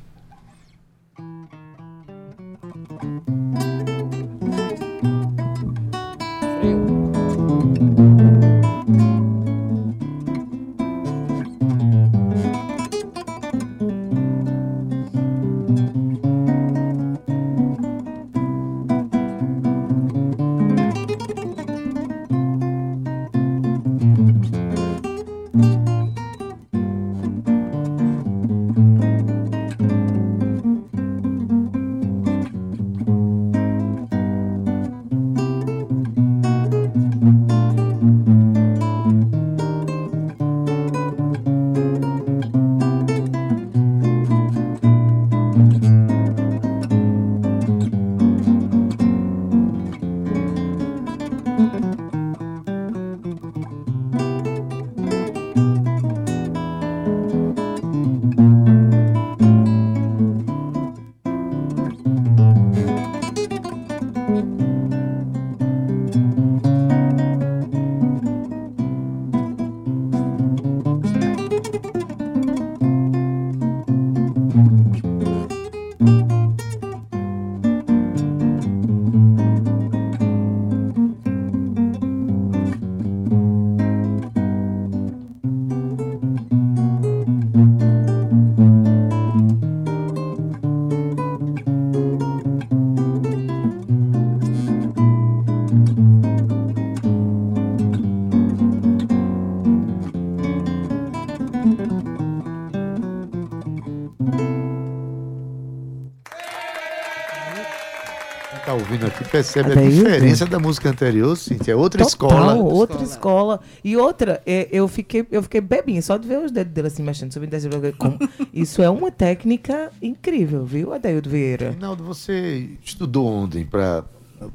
Ouvindo aqui percebe a Adeildo. diferença da música anterior, Cintia. É outra Total, escola. outra escola. E outra, é, eu fiquei, eu fiquei bebinha, só de ver os dedos dele assim mexendo sobre Isso é uma técnica incrível, viu, Adeildo Vieira? Reinaldo, você estudou onde? Pra...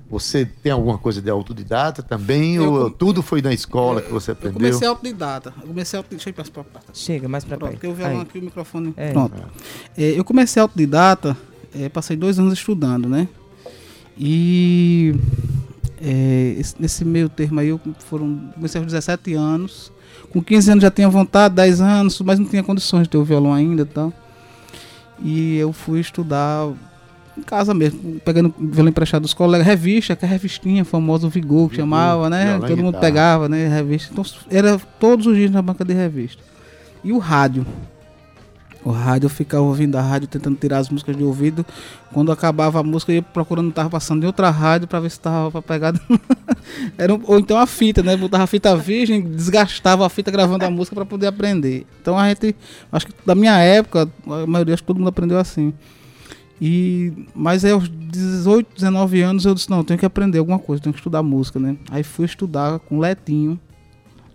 Você tem alguma coisa de autodidata também? Eu ou tudo foi na escola que você Eu aprendeu? comecei autodidata. Eu comecei autodidata. Deixa eu ir pra- pra- pra- Chega mais Pronto, perto. porque o violão Aí. aqui, o microfone. É. Pronto. É, eu comecei autodidata, é, passei dois anos estudando, né? E é, esse- nesse meio termo aí, eu foram, comecei aos 17 anos. Com 15 anos já tinha vontade, 10 anos, mas não tinha condições de ter o violão ainda e tal. E eu fui estudar em casa mesmo, pegando violão emprestado dos colegas, revista, que é a revistinha famosa, o Vigor, que Vigor, chamava, né? Todo mundo pegava, né? Revista. Então era todos os dias na banca de revista. E o rádio. O rádio, eu ficava ouvindo a rádio, tentando tirar as músicas de ouvido. Quando acabava a música, eu ia procurando, tava passando em outra rádio pra ver se tava pra pegar. Era um- ou então a fita, né? Botava a fita virgem, desgastava a fita gravando a música pra poder aprender. Então a gente, acho que da minha época, a maioria, acho que todo mundo aprendeu assim. E, mas aí aos 18, 19 anos eu disse, não, tenho que aprender alguma coisa, tenho que estudar música, né? Aí fui estudar com Letinho,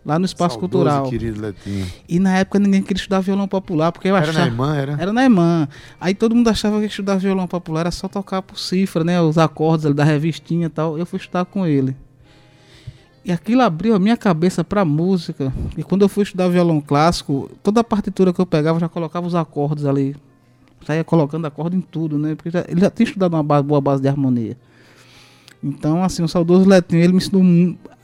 lá no Espaço Saudoso, Cultural. querido Letinho. E na época ninguém queria estudar violão popular, porque eu Era achava... na irmã, era? Era na irmã. Aí todo mundo achava que estudar violão popular era só tocar por cifra, né? Os acordes ali da revistinha e tal. Eu fui estudar com ele. E aquilo abriu a minha cabeça pra música. E quando eu fui estudar violão clássico, toda a partitura que eu pegava eu já colocava os acordes ali. Saía colocando acorde em tudo, né? Porque já- ele já tinha estudado uma ba- boa base de harmonia. Então, assim, o saudoso Letinho, ele me ensinou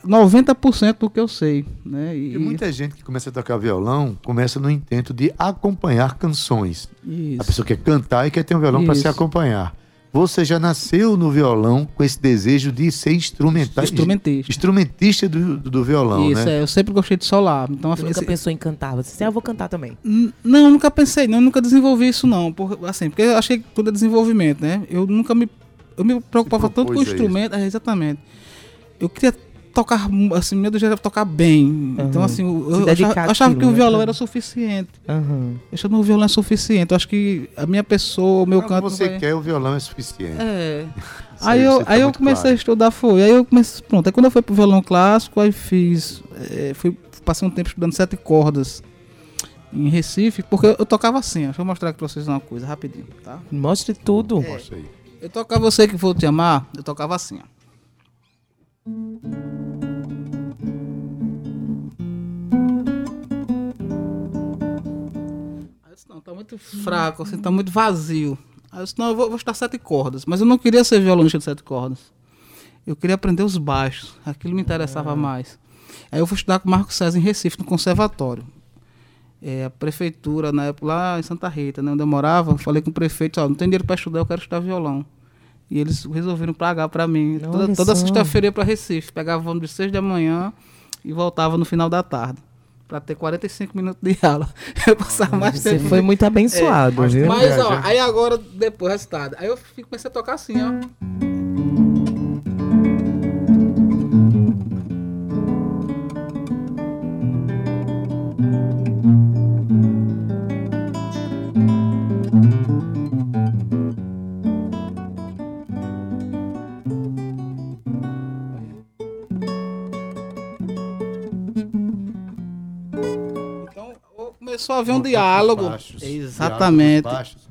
90% do que eu sei, né? E, Porque muita gente que começa a tocar violão começa no intento de acompanhar canções. Isso. A pessoa quer cantar e quer ter um violão para se acompanhar. Você já nasceu no violão com esse desejo de ser instrumental, Instrumentista. instrumentista do, do violão, Isso, né? é, eu sempre gostei de solar. Então, Você nunca esse- pensou em cantar? Você disse, ah, eu vou cantar também. N- Não, nunca pensei, não, nunca desenvolvi isso não, por, assim, porque eu achei que tudo é desenvolvimento, né? Eu nunca me eu me preocupava tanto com o instrumento, é, exatamente. Eu queria tocar, assim, meu desejo era tocar bem. Então assim, eu, Se eu dedicar achava, achava que o né? violão Uhum. era suficiente. Aham. Eu achava que o violão é suficiente. Eu acho que a minha pessoa, o meu Pra canto você vai- quer, o violão é suficiente. É. Isso Aí, eu, tá aí eu comecei claro. a estudar, foi. Aí eu comecei, pronto. Aí quando eu fui pro violão clássico, aí fiz, eh, fui, passei um tempo estudando sete cordas em Recife, porque eu, eu tocava assim, ó. deixa eu mostrar aqui pra vocês uma coisa, rapidinho, tá? Mostre tudo. Mostra aí. Eu tocava Você Que Vou Te Amar, eu tocava assim, ó. Aí eu disse, não, tá muito fraco, assim, tá muito vazio. Aí eu disse, não, eu vou, vou estudar sete cordas. Mas eu não queria ser violonista de sete cordas. Eu queria aprender os baixos. Aquilo me interessava mais. Aí eu fui estudar com o Marco César em Recife, no conservatório. É, a prefeitura, na época, lá em Santa Rita, né, onde eu morava, falei com o prefeito, ó, não tem dinheiro para estudar, eu quero estudar violão. E eles resolveram pagar para mim. Toda, Olha toda sexta-feira ia para Recife, pegava ônibus de 6 da manhã e voltava no final da tarde. Para ter 45 minutos de aula. Eu passava mais Você tempo. foi muito abençoado, mas viu? Mas, ó, aí agora, depois, resultado. Aí eu comecei a tocar assim, ó. Começou a haver um diálogo. baixos, Exatamente. diálogos baixos.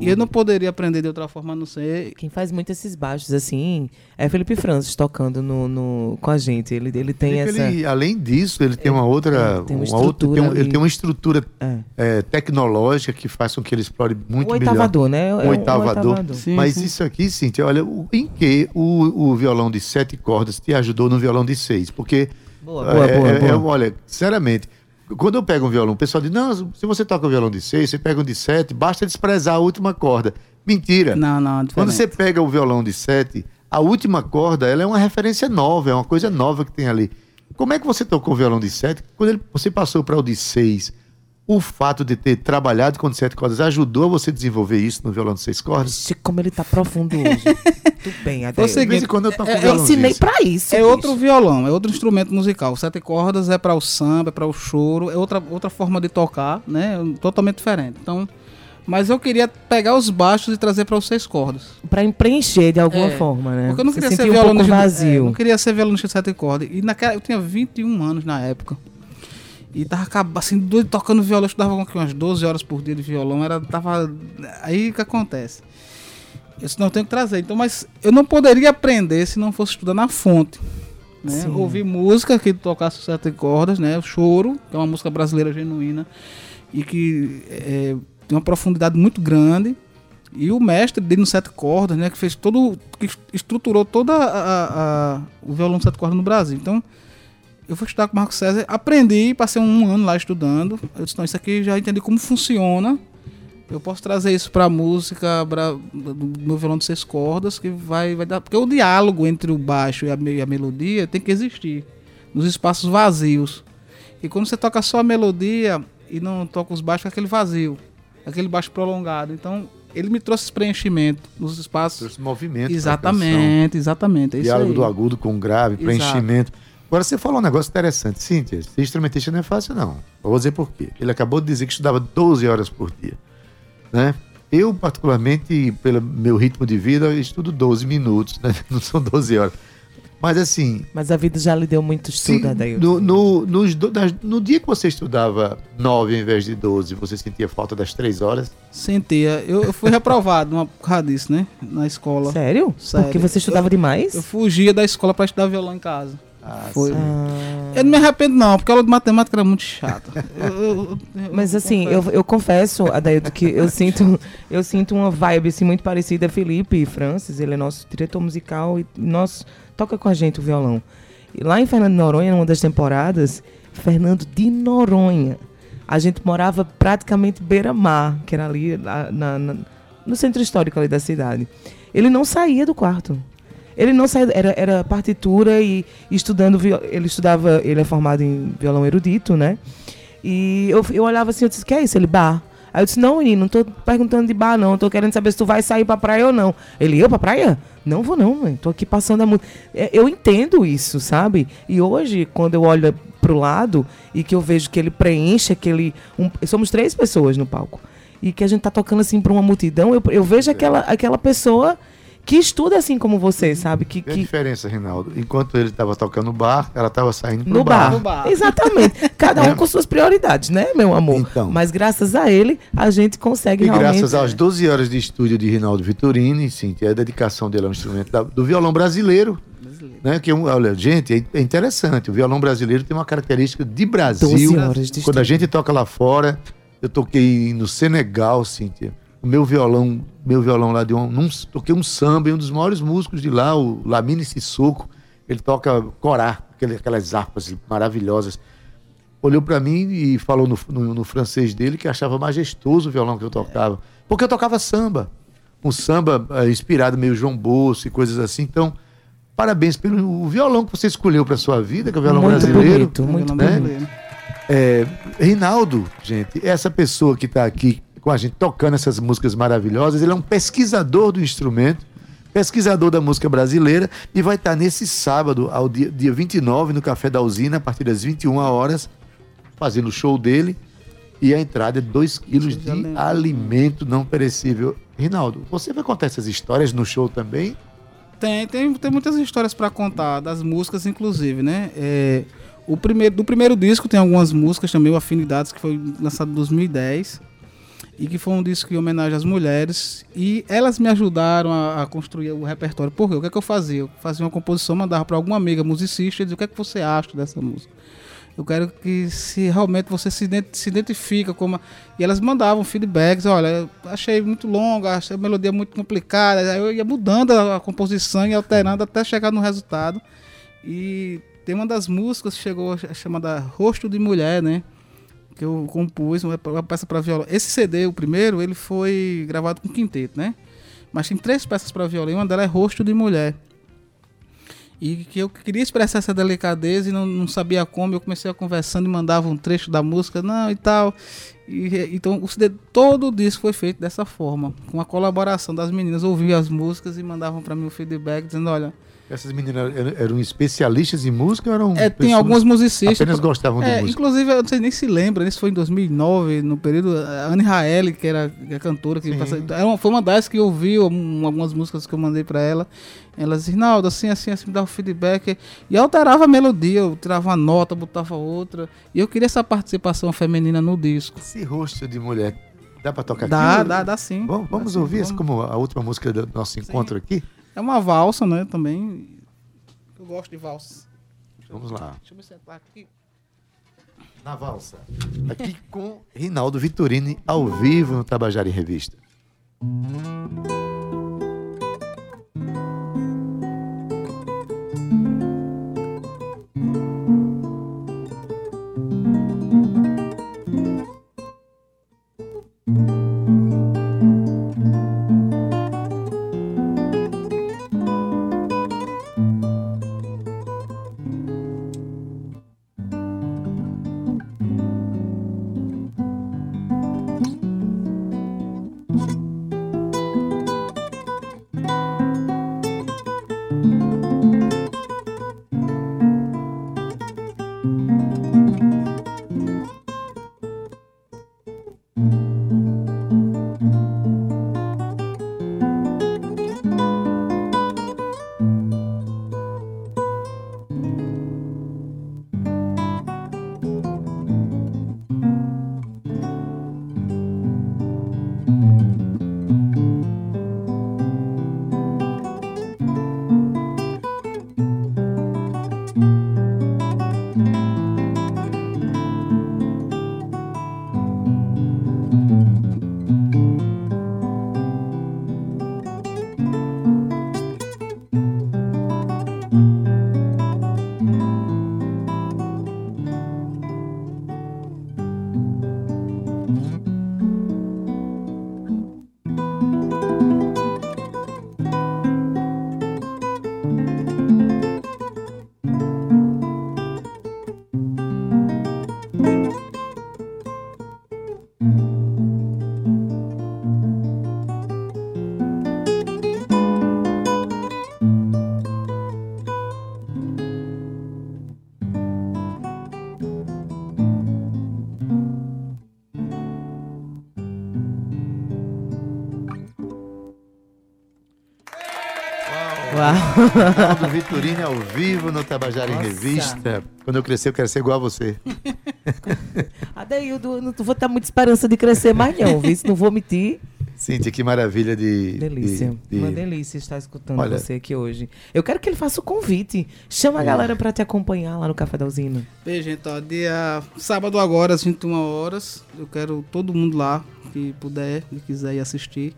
E eu não poderia aprender de outra forma a não ser. Quem faz muito esses baixos assim é Felipe Francis tocando no, no- com a gente. Ele, ele tem Felipe, essa. ele, além disso, ele tem uma outra. tem uma uma outra- tem um- ele tem uma estrutura É. é, tecnológica que faz com que ele explore muito O melhor. oitavador, né? É Um o- o oitavador. oitavador. Sim, Mas sim. isso aqui, Cíntia, olha, o- em que o, o violão de sete cordas te ajudou no violão de seis? Porque. Boa, boa, é, boa, é- boa. é- olha, sinceramente, quando eu pego um violão, o pessoal diz: não, se você toca um violão de seis, você pega um de sete, basta desprezar a última corda. Mentira. Não, não, é Quando você pega o violão de sete, a última corda, ela é uma referência nova, é uma coisa nova que tem ali. Como é que você tocou o violão de sete? Quando ele- você passou para o de seis, o fato de ter trabalhado com sete cordas ajudou você a desenvolver isso no violão de seis cordas? Ixi, como ele tá profundo hoje. Muito bem, Adel. Você- De vez em quando eu toco É, um eu ensinei disso. pra isso. É bicho. outro violão, é outro instrumento musical. Sete cordas é para o samba, é para o choro, é outra, outra forma de tocar, né? Totalmente diferente. Então, Mas eu queria pegar os baixos e trazer para os seis cordas. Pra preencher de alguma É, forma, né? Porque eu não Você queria ser um violonista. vazio. é, eu não queria ser violonista de sete cordas. E naquela, eu tinha 21 anos na época. E tava assim, doido tocando violão. Eu estudava com umas 12 horas por dia de violão. Era, tava. Aí que acontece? Eu disse, não, eu tenho que trazer. Então, mas eu não poderia aprender se não fosse estudar na fonte. Né? Ouvir música que tocasse sete cordas, né? O choro, que é uma música brasileira genuína. E que é, tem uma profundidade muito grande. E o mestre dele no sete cordas, né, que fez todo, que estruturou toda a, a- a- o violão sete cordas no Brasil. Então, eu fui estudar com o Marco César, aprendi, passei um ano lá estudando. Eu disse, não, isso aqui já entendi como funciona. Eu posso trazer isso para música bra- do meu violão de seis cordas, que vai, vai dar. Porque o diálogo entre o baixo e a, e a melodia tem que existir nos espaços vazios. E quando você toca só a melodia e não toca os baixos, fica aquele vazio, aquele baixo prolongado. Então, ele me trouxe esse preenchimento nos espaços. Trouxe movimento. pra Exatamente, exatamente. É Diálogo do agudo com o grave, Exato. preenchimento. Agora você falou um negócio interessante. Cíntia, ser instrumentista não é fácil, não. Eu vou dizer por quê. Ele acabou de dizer que estudava 12 horas por dia. Né? Eu, particularmente, pelo meu ritmo de vida, estudo 12 minutos, né? não são 12 horas. Mas assim, Mas a vida já lhe deu muito estudo, Adailton. no, no, nos do- nas- no dia que você estudava 9 ao invés de 12, você sentia falta das 3 horas? Sentia. Eu, eu fui reprovado uma por causa disso, né? Na escola. Sério? Porque você estudava Eu- demais? Eu fugia da escola pra estudar violão em casa. Ah, Foi. sim. Eu não me arrependo, não, porque a aula de matemática era muito chata. Mas assim, eu, eu confesso, Adailton, que eu sinto, eu sinto uma vibe assim, muito parecida. Felipe e Francis, ele é nosso diretor musical e nós toca com a gente o violão. E lá em Fernando de Noronha, numa das temporadas, Fernando de Noronha, a gente morava praticamente beira-mar, que era ali na- na- no centro histórico ali da cidade. Ele não saía do quarto. Ele não saía, era, era partitura e estudando, ele estudava, ele é formado em violão erudito, né? E eu, eu olhava assim, eu disse, que é isso? Ele, bar. Aí eu disse, não, menino, não tô perguntando de bar, não. Tô querendo saber se tu vai sair pra praia ou não. Ele, eu pra praia? Não vou não, mãe. Tô aqui passando a música. É, Eu entendo isso, sabe? E hoje, quando eu olho pro lado e que eu vejo que ele preenche aquele... um- somos três pessoas no palco. E que a gente tá tocando assim pra uma multidão, eu, eu vejo aquela, aquela pessoa que estuda assim como você, sabe? Que, E a que, diferença, Rinaldo? Enquanto ele estava tocando bar, ela estava saindo pro no bar. bar. Exatamente. Cada um É. com suas prioridades, né, meu amor? Então. Mas graças a ele, a gente consegue E realmente. graças às 12 horas de estúdio de Rinaldo Vitorini, Cíntia, a dedicação dele ao instrumento da- do violão brasileiro. Né, que é um- olha, gente, é- é interessante. O violão brasileiro tem uma característica de Brasil. 12 horas de Quando a gente toca lá fora, eu toquei no Senegal, Cíntia. O meu violão, meu violão lá de um, num- toquei um samba e um dos maiores músicos de lá, o Lamine Sissoko, ele toca corá, aquelas harpas maravilhosas olhou pra mim e falou no, no- no francês dele que achava majestoso o violão que eu tocava. Porque eu tocava samba. Um samba eh, inspirado meio João Bolso e coisas assim. Então, parabéns pelo o violão que você escolheu pra sua vida, que é o violão Muito brasileiro. bonito, muito né? bonito. É, Rinaldo, gente, essa pessoa que está aqui com a gente tocando essas músicas maravilhosas, ele é um pesquisador do instrumento, pesquisador da música brasileira e vai estar nesse sábado, ao dia, dia 29, no Café da Usina, a partir das 21 horas, fazendo o show dele. E a entrada é 2 quilos de alimento não perecível. Rinaldo, você vai contar essas histórias no show também? Tem, tem, tem muitas histórias pra contar, das músicas, inclusive, né? É, o primeiro, do primeiro disco tem algumas músicas também, o Afinidades, que foi lançado em 2010. E que foi um disco em homenagem às mulheres. E elas me ajudaram a, a construir o repertório. Por quê? O que é que eu fazia? Eu fazia uma composição, mandava para alguma amiga musicista e dizia o que é que você acha dessa música. Eu quero que se realmente você se, se identifica como. a-" E elas mandavam feedbacks, olha, achei muito longa, achei a melodia muito complicada. Aí eu ia mudando a, a composição e alterando até chegar no resultado. E tem uma das músicas que chegou chamada Rosto de Mulher, né? Que eu compus, uma, peça para violão. Esse CD, o primeiro, ele foi gravado com quinteto, né? Mas tem três peças para violão, e uma delas é Rosto de Mulher. E que eu queria expressar essa delicadeza e não, não sabia como. Eu comecei a conversando e mandava um trecho da música, não e tal. E, então o CD, todo o disco foi feito dessa forma, com a colaboração das meninas, ouviam as músicas e mandavam para mim o feedback dizendo, olha, Essas meninas eram, especialistas em música ou eram é, tem alguns musicistas. apenas gostavam de É, música? Inclusive, eu não sei nem se lembra, isso foi em 2009, no período. A Anne Raeli, que era a cantora, que Sim. passa- era uma- foi uma das que ouviu um- algumas músicas que eu mandei pra ela. Ela disse: Rinaldo, assim, assim, assim, me dava feedback. E alterava a melodia, eu tirava uma nota, botava outra. E eu queria essa participação feminina no disco. Esse rosto de mulher, dá pra tocar Dá, aqui? dá, dá sim. Vamos, vamos Dá sim, ouvir vamos. como a última música do nosso encontro aqui? É uma valsa, né? Também. Eu gosto de valsa. Vamos lá. Deixa eu me sentar aqui. Na valsa. Aqui com Rinaldo Vitorini, ao vivo no Tabajara em Revista. Rinaldo Vitorini ao vivo no Tabajara em Nossa. Revista. Quando eu crescer, eu quero ser igual a você. Adeildo, eu não vou ter muita esperança de crescer mais não, viu? Não vou mentir. Cíntia, que maravilha de. Delícia. de- de- Uma delícia estar escutando Olha- você aqui hoje. Eu quero que ele faça o convite. Chama a É. galera pra te acompanhar lá no Café da Usina. Bem, gente, ó, dia sábado agora, às 21 horas. Eu quero todo mundo lá que puder e quiser ir assistir.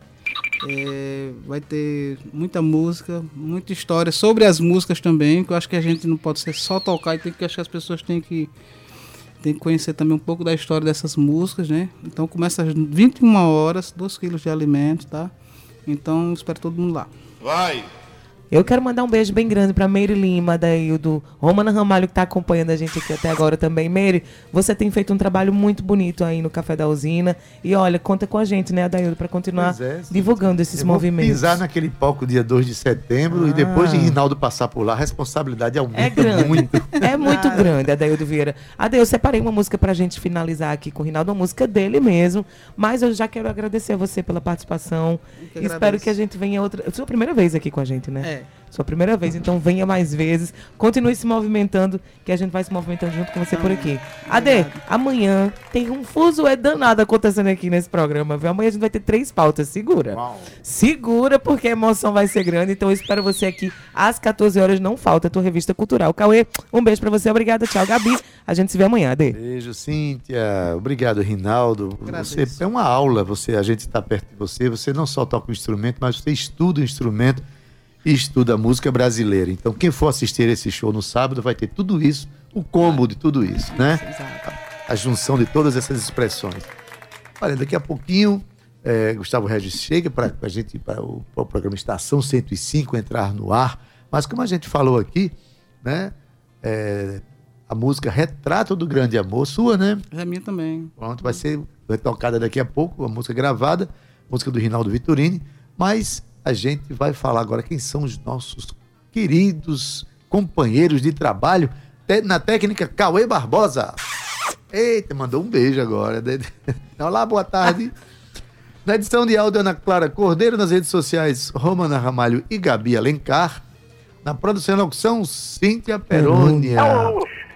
É, vai ter muita música, muita história sobre as músicas também, que eu acho que a gente não pode ser só tocar e tem que acho que as pessoas têm que tem que conhecer também um pouco da história dessas músicas, né? Então começa às 21 horas, 2 quilos de alimento, tá? Então espero todo mundo lá. Vai! Eu quero mandar um beijo bem grande pra Meire Lima, Daildo, Romana Ramalho, que tá acompanhando a gente aqui até agora também. Meire, você tem feito um trabalho muito bonito aí no Café da Usina. E olha, conta com a gente, né, Daildo, pra continuar é, divulgando esses Eu vou movimentos. pisar naquele palco dia 2 de setembro e depois de Ah. Rinaldo passar por lá, a responsabilidade aumenta É grande. muito. É muito grande, Adaildo Vieira. Adaildo, eu separei uma música pra gente finalizar aqui com o Rinaldo, uma música dele mesmo. Mas eu já quero agradecer a você pela participação. que Espero que a gente venha outra. Sua primeira vez aqui com a gente, né? É. Sua primeira vez, então venha mais vezes. Continue se movimentando, que a gente vai se movimentando junto com você por aqui. Ade, amanhã tem um fuso é danado acontecendo aqui nesse programa, viu? Amanhã a gente vai ter três pautas. Segura. Segura, porque a emoção vai ser grande. Então eu espero você aqui às 14 horas. Não falta a tua revista cultural. Cauê, um beijo pra você. Obrigada. Tchau, Gabi. A gente se vê amanhã, Ade. Beijo, Cíntia. Obrigado, Rinaldo. Você é uma aula, você, a gente está perto de você. Você não só toca o instrumento, mas você estuda o instrumento e estuda a música brasileira. Então, quem for assistir esse show no sábado vai ter tudo isso, o combo de tudo isso, né? A, a junção de todas essas expressões. Olha, daqui a pouquinho, eh, Gustavo Regis chega para a gente, para o, o programa Estação 105 entrar no ar. Mas como a gente falou aqui, né? eh, a música Retrato do Grande Amor, sua, né? É minha também. Pronto, vai ser tocada daqui a pouco, a música gravada, música do Rinaldo Vitorini, mas a gente vai falar agora quem são os nossos queridos companheiros de trabalho na técnica Cauê Barbosa. Eita, mandou um beijo agora. Olá, boa tarde. Na edição de áudio, Ana Clara Cordeiro, nas redes sociais, Romana Ramalho e Gabi Alencar. Na produção e locução, Cíntia Perônia.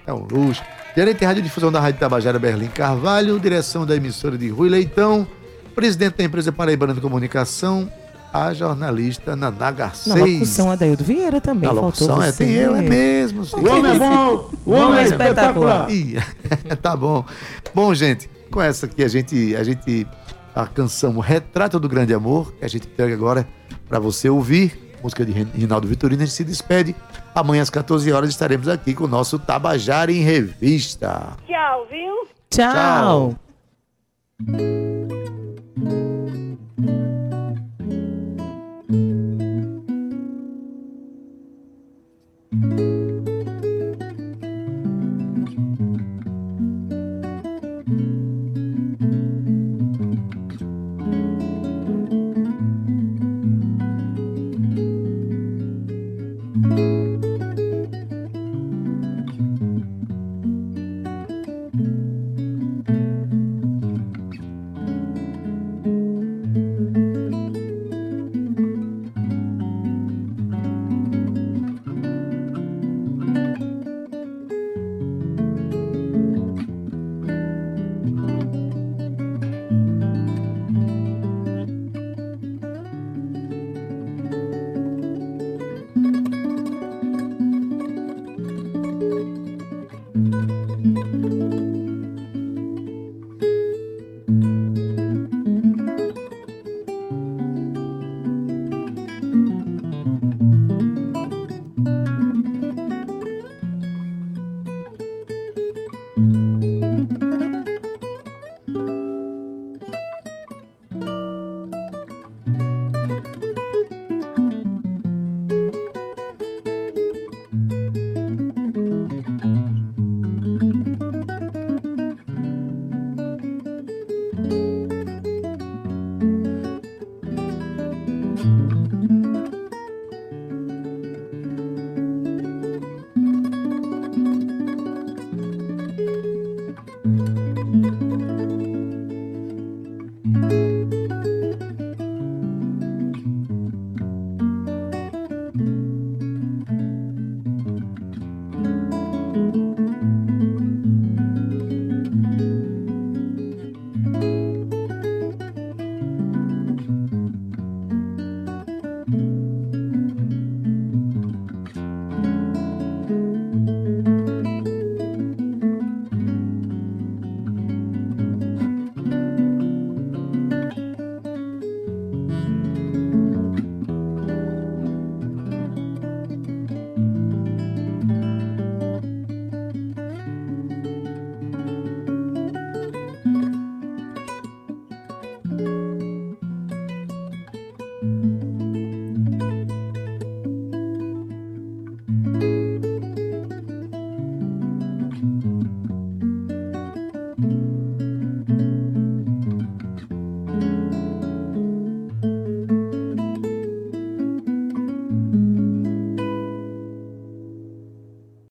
É um luxo. Gerente de Rádio Difusão da Rádio Tabajara, Berlim Carvalho. Direção da emissora de Rui Leitão. Presidente da empresa Paraibana de Comunicação, a jornalista Naná Na Garcês. locução, Adaildo Vieira também. Na faltou locução, é, tem eu, é mesmo. sim. O homem é bom, o homem é espetacular. Ih, tá bom. Bom, gente, com essa aqui a gente, a gente, a canção Retrato do Grande Amor, que a gente entrega agora para você ouvir, música de Rinaldo Vitorino, a gente se despede. Amanhã às 14 horas estaremos aqui com o nosso Tabajara em Revista. Tchau, viu? Tchau. Tchau.